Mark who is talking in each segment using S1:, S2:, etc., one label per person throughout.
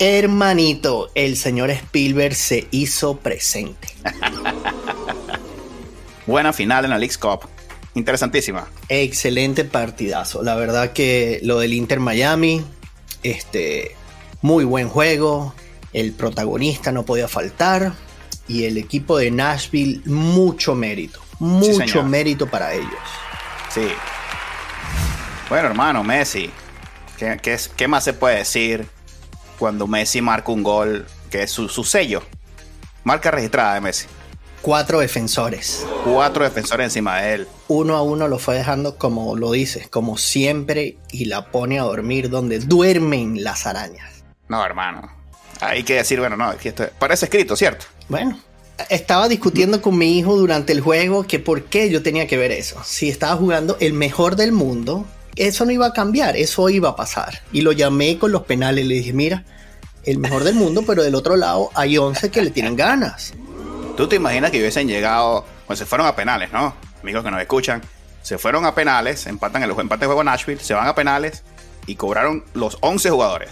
S1: Hermanito, el señor Spielberg se hizo presente.
S2: Buena final en la League's Cup. Interesantísima.
S1: Excelente partidazo. La verdad que lo del Inter Miami, este, muy buen juego. El protagonista no podía faltar. Y el equipo de Nashville, mucho mérito. Mucho mérito para ellos.
S2: Sí. Bueno, hermano, Messi. ¿Qué, qué, qué más se puede decir? Cuando Messi marca un gol que es su, sello. Marca registrada de Messi.
S1: Cuatro defensores.
S2: Cuatro defensores encima de él.
S1: Uno a uno lo fue dejando como lo dices, como siempre, y la pone a dormir donde duermen las arañas.
S2: No, hermano. Hay que decir, bueno, no, esto parece escrito, ¿cierto?
S1: Bueno, estaba discutiendo con mi hijo durante el juego que por qué yo tenía que ver eso. Si estaba jugando el mejor del mundo, eso no iba a cambiar, eso iba a pasar. Y lo llamé con los penales, le dije, mira, el mejor del mundo, pero del otro lado hay 11 que le tienen ganas.
S2: ¿Tú te imaginas que hubiesen llegado, pues se fueron a penales, ¿no? Amigos que nos escuchan, se fueron a penales, empatan el empate de juego Nashville, se van a penales y cobraron los 11 jugadores.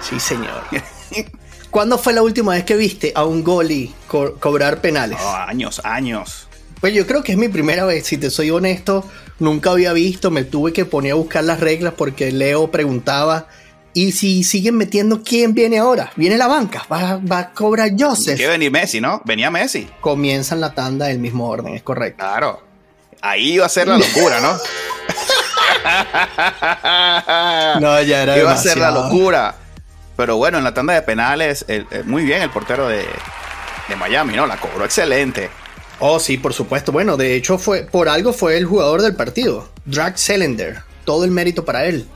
S1: Sí, señor. ¿Cuándo fue la última vez que viste a un goalie cobrar penales?
S2: años, años.
S1: Pues yo creo que es mi primera vez, si te soy honesto, nunca había visto, me tuve que poner a buscar las reglas porque Leo preguntaba, ¿y si siguen metiendo quién viene ahora? Viene la banca, va, a cobrar Joseph.
S2: Que venir Messi, ¿no? Venía Messi.
S1: Comienzan la tanda del mismo orden, es correcto.
S2: Claro. Ahí iba a ser la locura, ¿no?
S1: no, ya era
S2: Iba a ser la locura. Pero bueno, en la tanda de penales, muy bien el portero de, de Miami, ¿no? La cobró excelente.
S1: Oh, sí, por supuesto. Bueno, de hecho, fue por algo fue el jugador del partido. Drag Cylinder. Todo el mérito para él.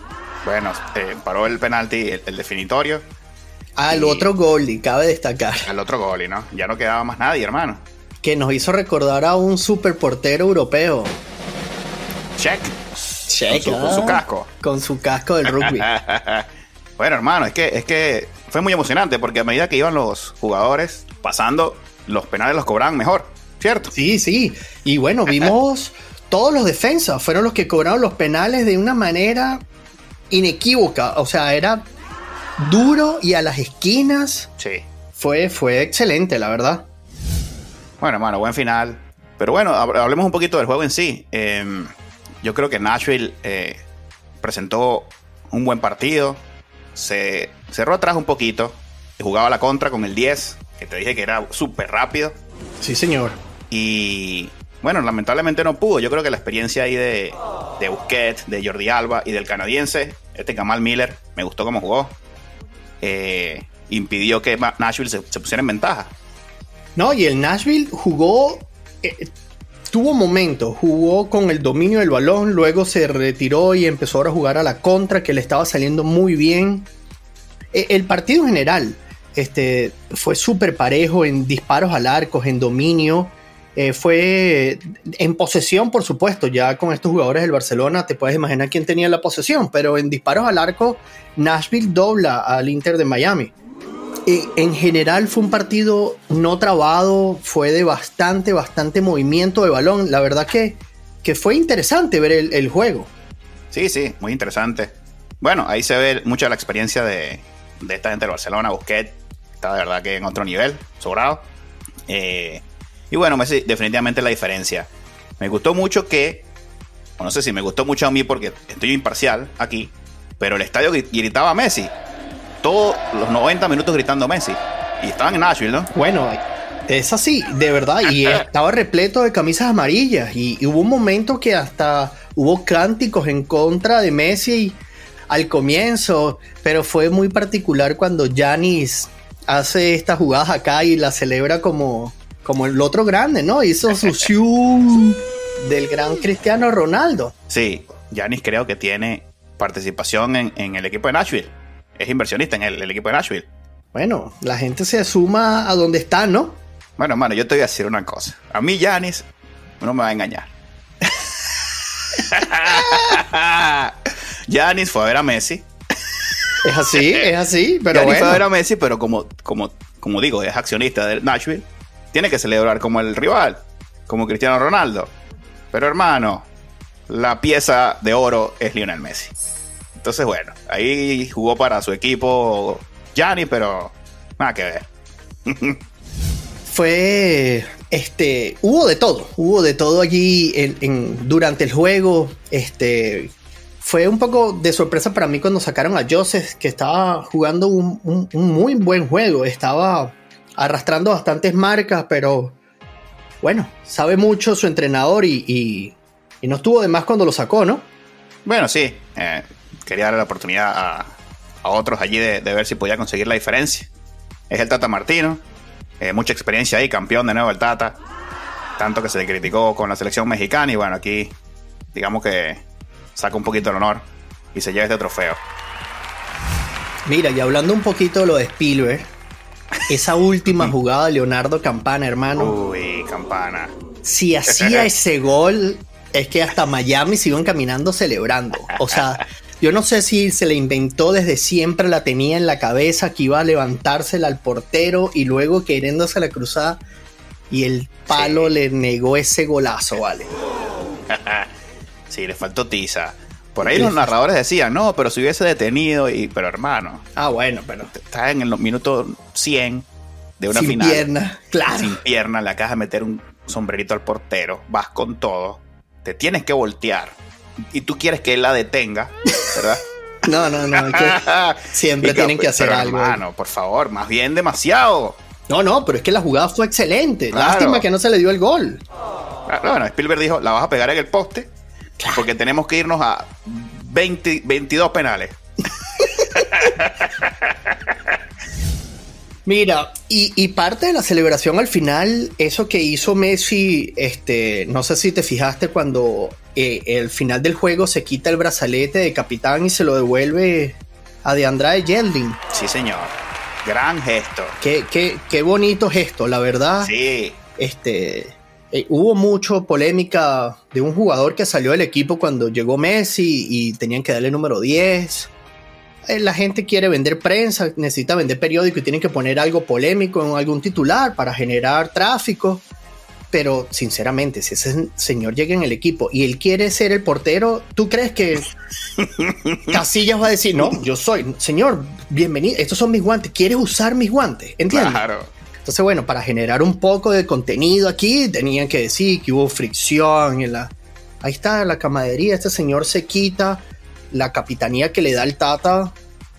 S2: Bueno, eh, paró el penalti, el, definitorio.
S1: Al otro goalie, cabe destacar.
S2: Al otro goalie, ¿no? Ya no quedaba más nadie, hermano.
S1: Que nos hizo recordar a un super portero europeo.
S2: Check.
S1: Check.
S2: Con su, con su
S1: ah,
S2: casco.
S1: Con su casco del rugby.
S2: bueno, hermano, es que, es que fue muy emocionante porque a medida que iban los jugadores pasando, los penales los cobraban mejor. ¿Cierto?
S1: Sí, sí. Y bueno, vimos todos los defensas, fueron los que cobraron los penales de una manera inequívoca. O sea, era duro y a las esquinas.
S2: Sí.
S1: Fue, fue excelente, la verdad.
S2: Bueno, hermano, buen final. Pero bueno, hablemos un poquito del juego en sí. Em, yo creo que Nashville eh, presentó un buen partido. Se cerró atrás un poquito. Jugaba la contra con el 10, que te dije que era súper rápido.
S1: Sí, señor.
S2: Y bueno, lamentablemente no pudo. Yo creo que la experiencia ahí de, de Busquets, de Jordi Alba y del canadiense, este Kamal Miller, me gustó cómo jugó. Eh, impidió que Nashville se, pusiera en ventaja.
S1: No, y el Nashville jugó, eh, tuvo momentos, jugó con el dominio del balón, luego se retiró y empezó a jugar a la contra, que le estaba saliendo muy bien. E, el partido en general este, fue súper parejo en disparos al arco, en dominio. Eh, fue en posesión, por supuesto, ya con estos jugadores del Barcelona te puedes imaginar quién tenía la posesión, pero en disparos al arco, Nashville dobla al Inter de Miami. en general fue un partido no trabado, fue de bastante, bastante movimiento de balón. La verdad que, que fue interesante ver el, juego.
S2: Sí, sí, muy interesante. Bueno, ahí se ve mucha la experiencia de, de esta gente de Barcelona, Busquets, está de verdad que en otro nivel, sobrado. Eh, y bueno, Messi, definitivamente la diferencia. Me gustó mucho que, no sé si me gustó mucho a mí porque estoy imparcial aquí, pero el estadio gritaba a Messi. Todos los 90 minutos gritando Messi. Y estaban en Nashville, ¿no?
S1: Bueno, es así, de verdad. Y estaba repleto de camisas amarillas. Y, hubo un momento que hasta hubo cánticos en contra de Messi al comienzo. Pero fue muy particular cuando Janis hace estas jugadas acá y la celebra como, como el otro grande, ¿no? Hizo su del gran Cristiano Ronaldo.
S2: Sí, Yanis creo que tiene participación en, el equipo de Nashville. Es inversionista en el, equipo de Nashville.
S1: Bueno, la gente se suma a donde está, ¿no?
S2: Bueno, hermano, yo te voy a decir una cosa. A mí, Yanis, no me va a engañar. Yanis fue a ver a Messi.
S1: Es así, es así, pero
S2: Giannis
S1: bueno.
S2: fue a ver a Messi, pero como, como, como digo, es accionista del Nashville, tiene que celebrar como el rival, como Cristiano Ronaldo. Pero hermano, la pieza de oro es Lionel Messi. Entonces, bueno, ahí jugó para su equipo Gianni, pero nada que ver.
S1: Fue, este, hubo de todo, hubo de todo allí en- durante el juego, este, fue un poco de sorpresa para mí cuando sacaron a Joseph, que estaba jugando un muy buen juego, estaba arrastrando bastantes marcas, pero bueno, sabe mucho su entrenador y, y- y no estuvo de más cuando lo sacó, ¿no?
S2: Bueno, sí, eh, quería darle la oportunidad a, a otros allí de, de ver si podía conseguir la diferencia. Es el Tata Martino, eh, mucha experiencia ahí, campeón de nuevo el Tata. Tanto que se le criticó con la selección mexicana y bueno, aquí digamos que saca un poquito el honor y se lleva este trofeo.
S1: Mira, y hablando un poquito de lo de Spielberg, esa última jugada de Leonardo Campana, hermano.
S2: Uy, campana.
S1: si hacía ese gol, es que hasta Miami se iban caminando celebrando. O sea, yo no sé si se le inventó desde siempre, la tenía en la cabeza que iba a levantársela al portero y luego queriéndose la cruzada y el palo
S2: Sí.
S1: le negó ese golazo, ¿vale?
S2: sí, le faltó tiza. Por ahí los
S1: sí.
S2: narradores decían, no, pero si hubiese detenido, y, pero hermano,
S1: Ah, bueno, pero
S2: estás en el minuto 100 de una
S1: sin
S2: final.
S1: pierna, claro.
S2: sin pierna, le acabas de meter un sombrerito al portero, vas con todo, te tienes que voltear y tú quieres que él la detenga, ¿verdad?
S1: No, no, no, es que siempre tienen que hacer
S2: pero,
S1: algo.
S2: Hermano, por favor, más bien demasiado.
S1: No, no, pero es que la jugada fue excelente.
S2: Claro.
S1: Lástima que no se le dio el gol.
S2: Ah, Bueno, Spielberg dijo, la vas a pegar en el poste porque tenemos que irnos a 20, 22 penales.
S1: Mira, y, y parte de la celebración al final, eso que hizo Messi, este, no sé si te fijaste cuando eh, el final del juego se quita el brazalete de capitán y se lo devuelve a de Andrade Yeldin.
S2: Sí, señor. Gran gesto.
S1: Qué, qué, qué bonito gesto, la verdad.
S2: Sí.
S1: Este, eh, hubo mucho polémica de un jugador que salió del equipo cuando llegó Messi y tenían que darle número 10. Eh, La gente quiere vender prensa, necesita vender periódico y tienen que poner algo polémico en algún titular para generar tráfico. Pero sinceramente, si ese señor llega en el equipo y él quiere ser el portero, ¿tú crees que Casillas va a decir, no, yo soy, señor, bienvenido, estos son mis guantes, ¿quieres usar mis guantes? ¿Entiendes?
S2: Claro.
S1: Entonces, bueno, para generar un poco de contenido aquí, tenían que decir que hubo fricción. En la... Ahí está la camaradería. Este señor se quita la capitanía que le da el Tata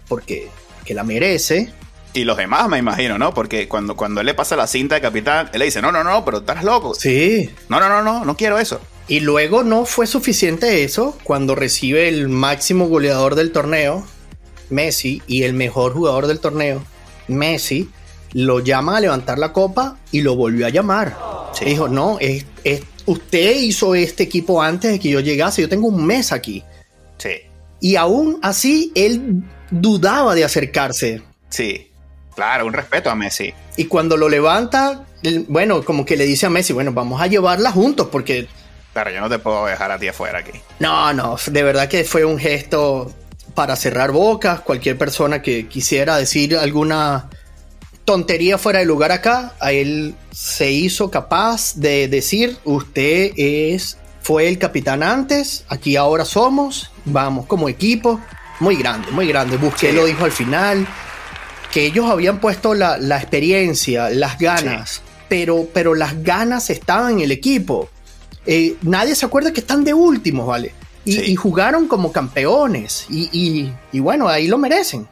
S1: porque que la merece.
S2: Y los demás, me imagino, ¿no? Porque cuando, cuando él le pasa la cinta de capitán, él le dice, no, no, no, pero estás loco.
S1: Sí.
S2: No, no, no, no, no quiero eso.
S1: Y luego no fue suficiente eso cuando recibe el máximo goleador del torneo, Messi, y el mejor jugador del torneo, Messi, lo llama a levantar la copa y lo volvió a llamar.
S2: Sí.
S1: Dijo, no, es, es- usted hizo este equipo antes de que yo llegase, yo tengo un mes aquí.
S2: Sí,
S1: Y aún así, él dudaba de acercarse.
S2: sí. Claro, un respeto a Messi.
S1: Y cuando lo levanta, bueno, como que le dice a Messi, bueno, vamos a llevarla juntos porque
S2: Claro, yo no te puedo dejar a ti afuera aquí.
S1: No, no, de verdad que fue un gesto para cerrar bocas. Cualquier persona que quisiera decir alguna tontería fuera de lugar acá, a él se hizo capaz de decir, usted es, fue el capitán antes, aquí ahora somos, vamos como equipo. Muy grande, muy grande. Busqué
S2: Sí.
S1: lo dijo al final, que ellos habían puesto la, la experiencia, las ganas, pero, pero las ganas estaban en el equipo. Eh, nadie se acuerda que están de últimos, ¿vale? Y,
S2: Sí.
S1: y jugaron como campeones. Y, y- y bueno, ahí lo merecen,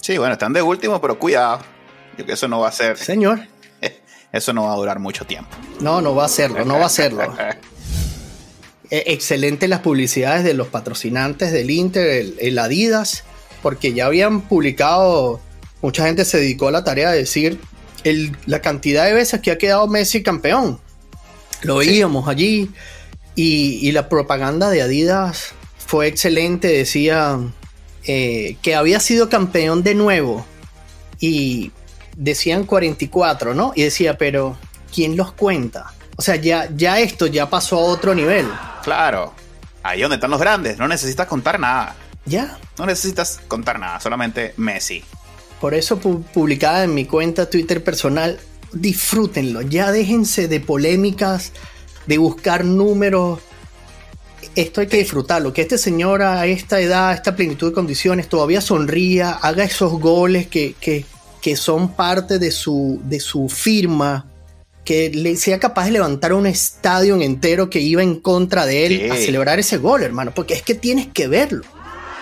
S2: Sí, bueno, están de último, pero cuidado. Yo que eso no va a ser,
S1: señor.
S2: eso no va a durar mucho tiempo.
S1: No, no va a hacerlo, no va a hacerlo. Eh, excelente las publicidades de los patrocinantes del Inter, el, el Adidas, porque ya habían publicado, mucha gente se dedicó a la tarea de decir el- la cantidad de veces que ha quedado Messi campeón. Lo
S2: Sí.
S1: veíamos allí y, y la propaganda de Adidas fue excelente, decía eh, que había sido campeón de nuevo y decían 44, ¿no? Y decía, pero ¿quién los cuenta? O sea, ya, ya esto ya pasó a otro nivel.
S2: Claro, ahí donde están los grandes, no necesitas contar nada.
S1: Ya.
S2: No necesitas contar nada, solamente Messi.
S1: Por eso publicada en mi cuenta Twitter personal, disfrútenlo, ya déjense de polémicas, de buscar números. Esto hay que disfrutarlo, que este señor a esta edad, a esta plenitud de condiciones, todavía sonría, haga esos goles que, que, que son parte de su, de su firma, que le sea capaz de levantar un estadio entero que iba en contra de él a celebrar ese gol, hermano, porque es que tienes que verlo.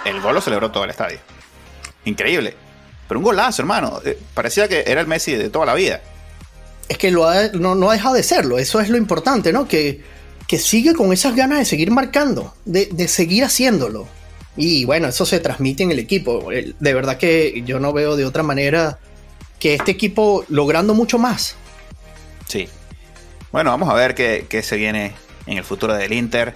S2: El gol lo celebró todo el estadio. Increíble. Pero un golazo, hermano. Eh, parecía que era el Messi de toda la vida.
S1: Es que lo no, ha dejado de serlo. Eso es lo importante, ¿no? Que, que sigue con esas ganas de seguir marcando, de, de seguir haciéndolo. Y bueno, eso se transmite en el equipo. De verdad que yo no veo de otra manera que este equipo logrando mucho más.
S2: Sí. Bueno, vamos a ver qué, qué se viene en el futuro del Inter,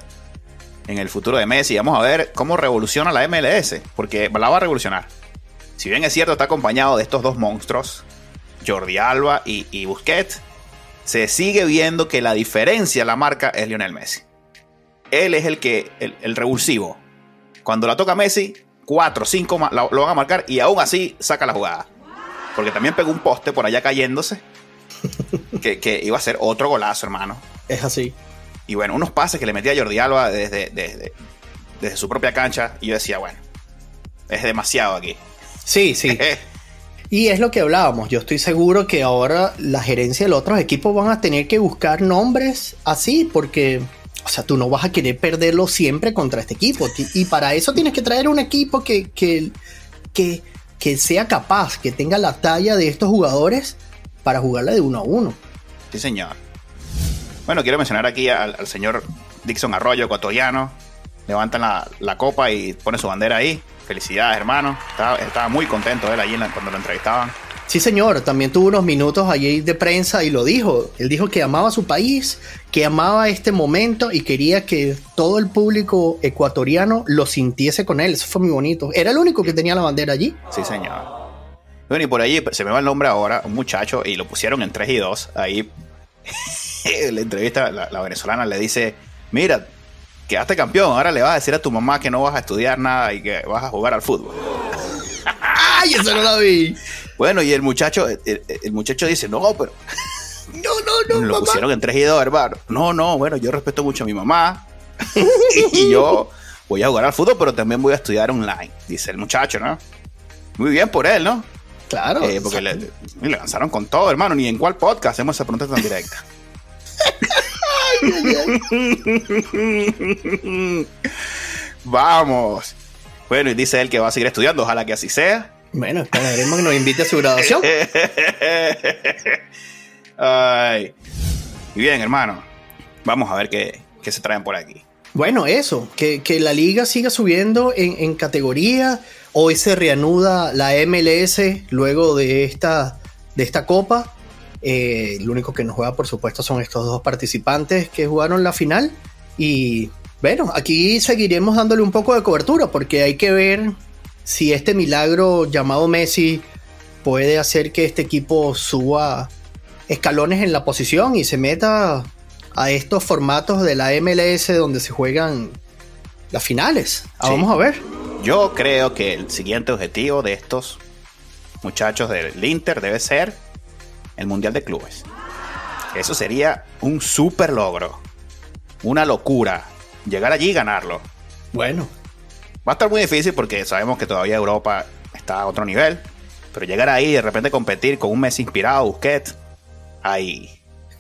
S2: en el futuro de Messi. Vamos a ver cómo revoluciona la MLS, porque la va a revolucionar. Si bien es cierto, está acompañado de estos dos monstruos, Jordi Alba y, Busquets, se sigue viendo que la diferencia la marca es Lionel Messi. Él es el que, el, revulsivo. Cuando la toca Messi, 4, 5 lo, lo van a marcar y aún así saca la jugada. Porque también pegó un poste por allá cayéndose. que, iba a ser otro golazo, hermano.
S1: Es así.
S2: Y bueno, unos pases que le metía Jordi Alba desde, desde, desde su propia cancha. Y yo decía, bueno, es demasiado aquí.
S1: Sí, sí. y es lo que hablábamos. Yo estoy seguro que ahora la gerencia de los otros equipos van a tener que buscar nombres así porque, o sea, tú no vas a querer perderlo siempre contra este equipo. Y para eso tienes que traer un equipo que, que, que, que sea capaz, que tenga la talla de estos jugadores para jugarla de uno a uno.
S2: Sí, señor. Bueno, quiero mencionar aquí al, señor Dixon Arroyo, ecuatoriano. Levantan la, la copa y pone su bandera ahí. Felicidades, hermano. Estaba, muy contento él allí cuando lo entrevistaban.
S1: Sí, señor. También tuvo unos minutos allí de prensa y lo dijo. Él dijo que amaba su país, que amaba este momento y quería que todo el público ecuatoriano lo sintiese con él. Eso fue muy bonito. Era el único que tenía la bandera allí.
S2: Sí, señor. Bueno, y por allí se me va el nombre ahora, un muchacho, y lo pusieron en 3 y 2. Ahí, la entrevista, la venezolana le dice: Mira, quedaste campeón, ahora le vas a decir a tu mamá que no vas a estudiar nada y que vas a jugar al fútbol.
S1: ¡Ay, eso no lo vi!
S2: Bueno, y el muchacho, el, muchacho dice, no, pero...
S1: No, no, no.
S2: Lo pusieron en 3 y 2, hermano. No, no, bueno, yo respeto mucho a mi mamá. y yo voy a jugar al fútbol, pero también voy a estudiar online, dice el muchacho, ¿no? Muy bien por él, ¿no?
S1: Claro.
S2: Eh, porque le, le, lanzaron con todo, hermano. Ni en cuál podcast hacemos esa pregunta tan directa. Vamos. Bueno, y dice él que va a seguir estudiando, ojalá que así sea.
S1: Bueno, esperaremos que nos invite a su graduación.
S2: Ay. Y bien, hermano, vamos a ver qué, se traen por aquí.
S1: Bueno, eso, que, la liga siga subiendo en, en, categoría. Hoy se reanuda la MLS luego de esta, de esta copa. Eh, lo único que nos juega, por supuesto, son estos dos participantes que jugaron la final. Y bueno, aquí seguiremos dándole un poco de cobertura porque hay que ver si este milagro llamado Messi puede hacer que este equipo suba escalones en la posición y se meta a estos formatos de la MLS donde se juegan las finales. Ah, vamos a ver.
S2: Yo creo que el siguiente objetivo de estos muchachos del Inter debe ser el Mundial de Clubes. Eso sería un super logro. Una locura. Llegar allí y ganarlo.
S1: Bueno.
S2: Va a estar muy difícil porque sabemos que todavía Europa está a otro nivel. Pero llegar ahí y de repente competir con un mes inspirado, Busquets, ahí.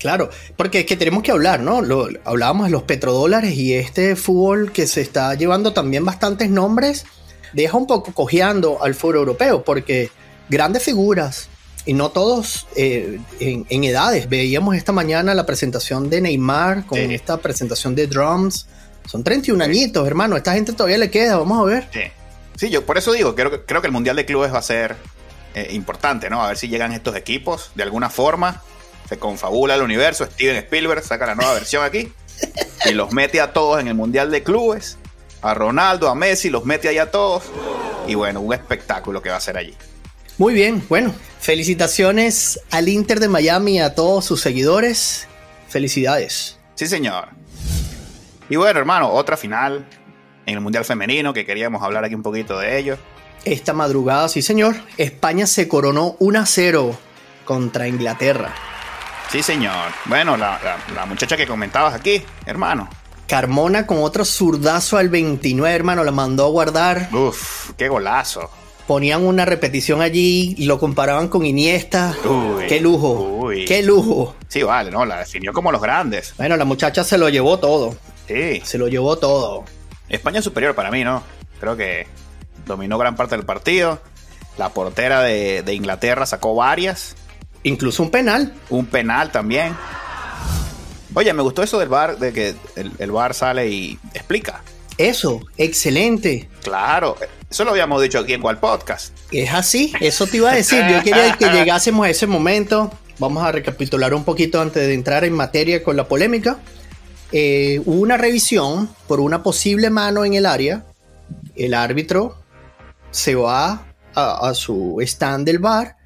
S1: Claro, porque es que tenemos que hablar, ¿no? Lo, hablábamos de los petrodólares y este fútbol que se está llevando también bastantes nombres, deja un poco cojeando al fútbol europeo, porque grandes figuras, y no todos eh, en, edades. Veíamos esta mañana la presentación de Neymar con esta presentación de drums. Son 31 añitos, hermano. Esta gente todavía le queda, vamos a ver.
S2: Sí, sí yo por eso digo, creo, creo que el Mundial de Clubes va a ser eh, importante, ¿no? A ver si llegan estos equipos de alguna forma. Se confabula el universo. Steven Spielberg saca la nueva versión aquí y los mete a todos en el Mundial de Clubes. A Ronaldo, a Messi, los mete ahí a todos. Y bueno, un espectáculo que va a ser allí.
S1: Muy bien, bueno, Felicitaciones al Inter de Miami y a todos sus seguidores. Felicidades.
S2: Sí, señor. Y bueno, hermano, otra final en el Mundial Femenino que queríamos hablar aquí un poquito de ello.
S1: Esta madrugada, sí, señor. España se coronó 1 0 contra Inglaterra.
S2: Sí, señor. Bueno, la, la muchacha que comentabas aquí, hermano.
S1: Carmona con otro zurdazo al 29, hermano, la mandó a guardar.
S2: Uf, qué golazo
S1: ponían una repetición allí y lo comparaban con Iniesta. qué lujo. Qué lujo.
S2: Sí, vale, no, la definió como los grandes.
S1: Bueno, la muchacha se lo llevó todo.
S2: Sí.
S1: Se lo llevó todo.
S2: España superior para mí, ¿no? Creo que dominó gran parte del partido. La portera de, Inglaterra sacó varias.
S1: Incluso un penal.
S2: Un penal también. Oye, me gustó eso del bar, de que el, el bar sale y explica.
S1: Eso, excelente.
S2: Claro, eso lo habíamos dicho aquí en cual podcast.
S1: Es así, eso te iba a decir. Yo quería que llegásemos a ese momento. Vamos a recapitular un poquito antes de entrar en materia con la polémica. Eh, hubo una revisión por una posible mano en el área. El árbitro se va a, su stand del bar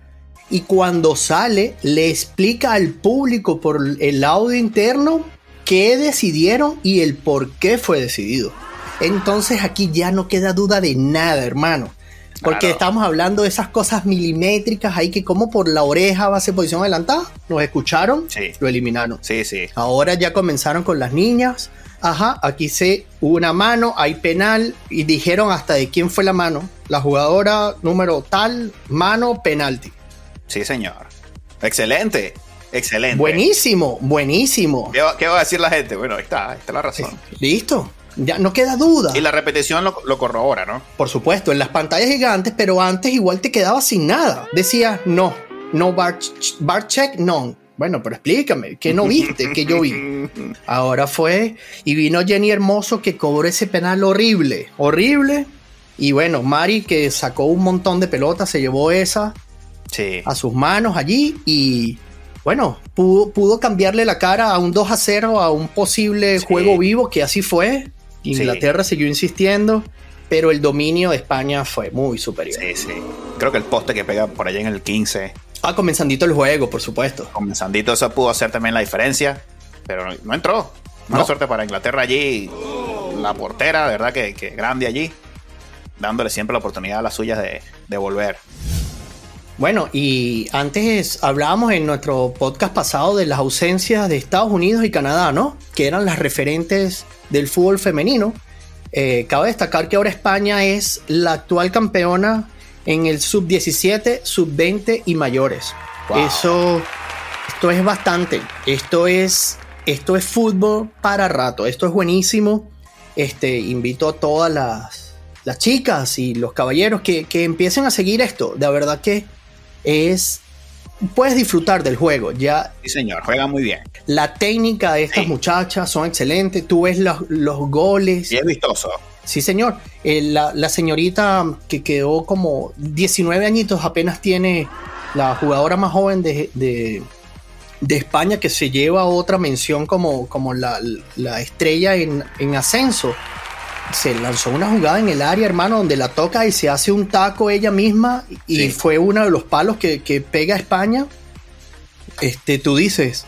S1: y cuando sale le explica al público por el audio interno qué decidieron y el por qué fue decidido. Entonces aquí ya no queda duda de nada, hermano. Porque estamos hablando de esas cosas milimétricas ahí que como por la oreja base posición adelantada, nos escucharon,
S2: sí.
S1: lo eliminaron.
S2: Sí, sí.
S1: Ahora ya comenzaron con las niñas. Ajá, aquí se hubo una mano, hay penal y dijeron hasta de quién fue la mano. La jugadora número tal, mano, penalti.
S2: Sí, señor. Excelente. Excelente.
S1: Buenísimo, buenísimo.
S2: ¿Qué va, a decir la gente? Bueno, ahí está, ahí está la razón.
S1: Listo. Ya no queda duda.
S2: Y la repetición lo, corrobora, ¿no?
S1: Por supuesto, en las pantallas gigantes, pero antes igual te quedaba sin nada. Decía, no, no bar, bar check, no. Bueno, pero explícame, ¿qué no viste? que yo vi? Ahora fue, y vino Jenny Hermoso que cobró ese penal horrible, horrible. Y bueno, Mari que sacó un montón de pelotas, se llevó esa a sus manos allí y bueno, pudo, pudo, cambiarle la cara a un 2 a 0, a un posible juego vivo, que así fue. Inglaterra siguió insistiendo, pero el dominio de España fue muy superior.
S2: Sí, sí. Creo que el poste que pega por allá en el 15.
S1: Ah, comenzandito el juego, por supuesto.
S2: Comenzandito eso pudo hacer también la diferencia, pero no, entró. Mala suerte para Inglaterra allí. La portera, de verdad que, grande allí, dándole siempre la oportunidad a las suyas de, de volver.
S1: Bueno, y antes hablábamos en nuestro podcast pasado de las ausencias de Estados Unidos y Canadá, ¿no? Que eran las referentes del fútbol femenino. Eh, cabe destacar que ahora España es la actual campeona en el sub-17, sub-20 y mayores. Eso, esto es bastante. Esto es, esto es fútbol para rato. Esto es buenísimo. Este, invito a todas las, las chicas y los caballeros que, que empiecen a seguir esto. De verdad que es puedes disfrutar del juego. Ya,
S2: sí, señor, juega muy bien.
S1: La técnica de estas muchachas son excelentes. Tú ves los, goles.
S2: Bien vistoso.
S1: Sí, señor. Eh, la, señorita que quedó como 19 añitos apenas tiene la jugadora más joven de, de, España que se lleva otra mención como, como la, estrella en, en ascenso se lanzó una jugada en el área, hermano, donde la toca y se hace un taco ella misma y fue uno de los palos que, pega a España. Este, tú dices,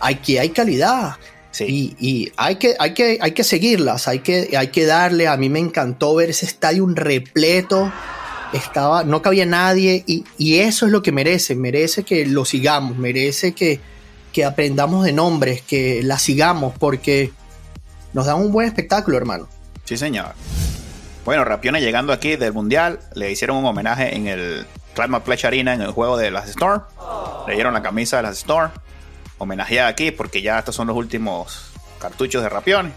S1: aquí hay calidad. Y, hay, que, hay, que, hay que seguirlas, hay que, hay que darle. A mí me encantó ver ese estadio repleto. Estaba, no cabía nadie y, eso es lo que merece. Merece que lo sigamos, merece que, que aprendamos de nombres, que la sigamos, porque nos dan un buen espectáculo, hermano.
S2: Sí, señor. Bueno, Rapione llegando aquí del Mundial, le hicieron un homenaje en el Climate Pledge Arena en el juego de las Storm. Le dieron la camisa de las Storm. Homenajeada aquí porque ya estos son los últimos cartuchos de Rapione.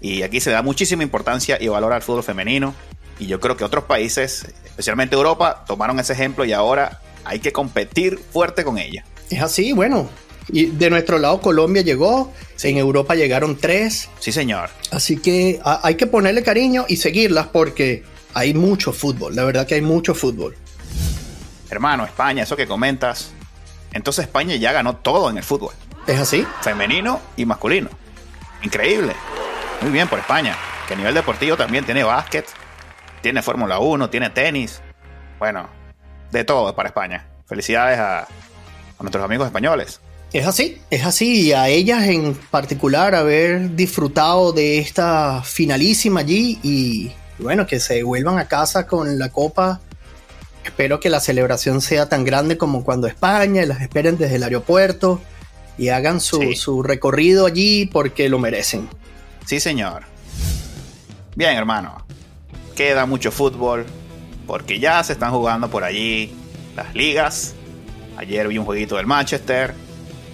S2: Y aquí se da muchísima importancia y valor al fútbol femenino. Y yo creo que otros países, especialmente Europa, tomaron ese ejemplo y ahora hay que competir fuerte con ella.
S1: Es así, bueno, y de nuestro lado Colombia llegó, en Europa llegaron tres.
S2: Sí, señor.
S1: Así que hay que ponerle cariño y seguirlas porque hay mucho fútbol, la verdad que hay mucho fútbol.
S2: Hermano, España, eso que comentas. Entonces España ya ganó todo en el fútbol.
S1: ¿Es así?
S2: Femenino y masculino. Increíble. Muy bien por España. Que a nivel deportivo también tiene básquet, tiene Fórmula 1, tiene tenis. Bueno, de todo para España. felicidades a, nuestros amigos españoles.
S1: Es así, es así, y a ellas en particular haber disfrutado de esta finalísima allí y bueno, que se vuelvan a casa con la copa. Espero que la celebración sea tan grande como cuando España, y las esperen desde el aeropuerto y hagan su, su recorrido allí porque lo merecen.
S2: Sí, señor. Bien, hermano. Queda mucho fútbol porque ya se están jugando por allí las ligas. Ayer vi un jueguito del Manchester.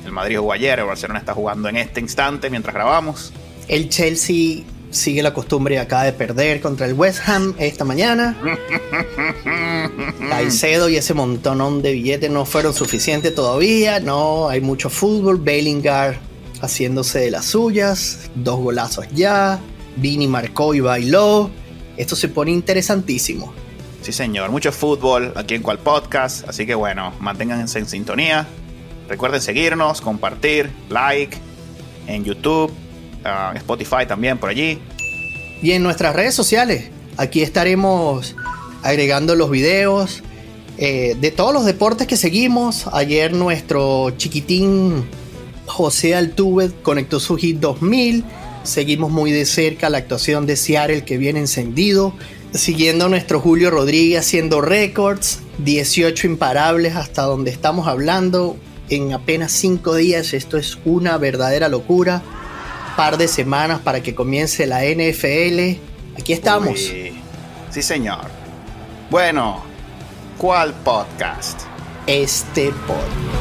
S2: El Madrid jugó ayer, el Barcelona está jugando en este instante mientras grabamos.
S1: El Chelsea sigue la costumbre acaba de perder contra el West Ham esta mañana. Caicedo y ese montonón de billetes no fueron suficientes todavía. No, hay mucho fútbol. Bellingham haciéndose de las suyas. Dos golazos ya. Vini marcó y bailó. Esto se pone interesantísimo.
S2: Sí, señor. Mucho fútbol aquí en Cual Podcast. Así que bueno, manténganse en sintonía. Recuerden seguirnos, compartir, like en YouTube, ah, Spotify también por allí.
S1: Y en nuestras redes sociales. Aquí estaremos agregando los videos eh, de todos los deportes que seguimos. Ayer nuestro chiquitín José Altuve conectó su hit 2000. Seguimos muy de cerca la actuación de Seattle que viene encendido. Siguiendo a nuestro Julio Rodríguez haciendo récords. 18 imparables hasta donde estamos hablando. En apenas 5 días esto es una verdadera locura. Par de semanas para que comience la NFL. Aquí estamos.
S2: Sí, señor. Bueno, ¿cuál podcast?
S1: Este podcast.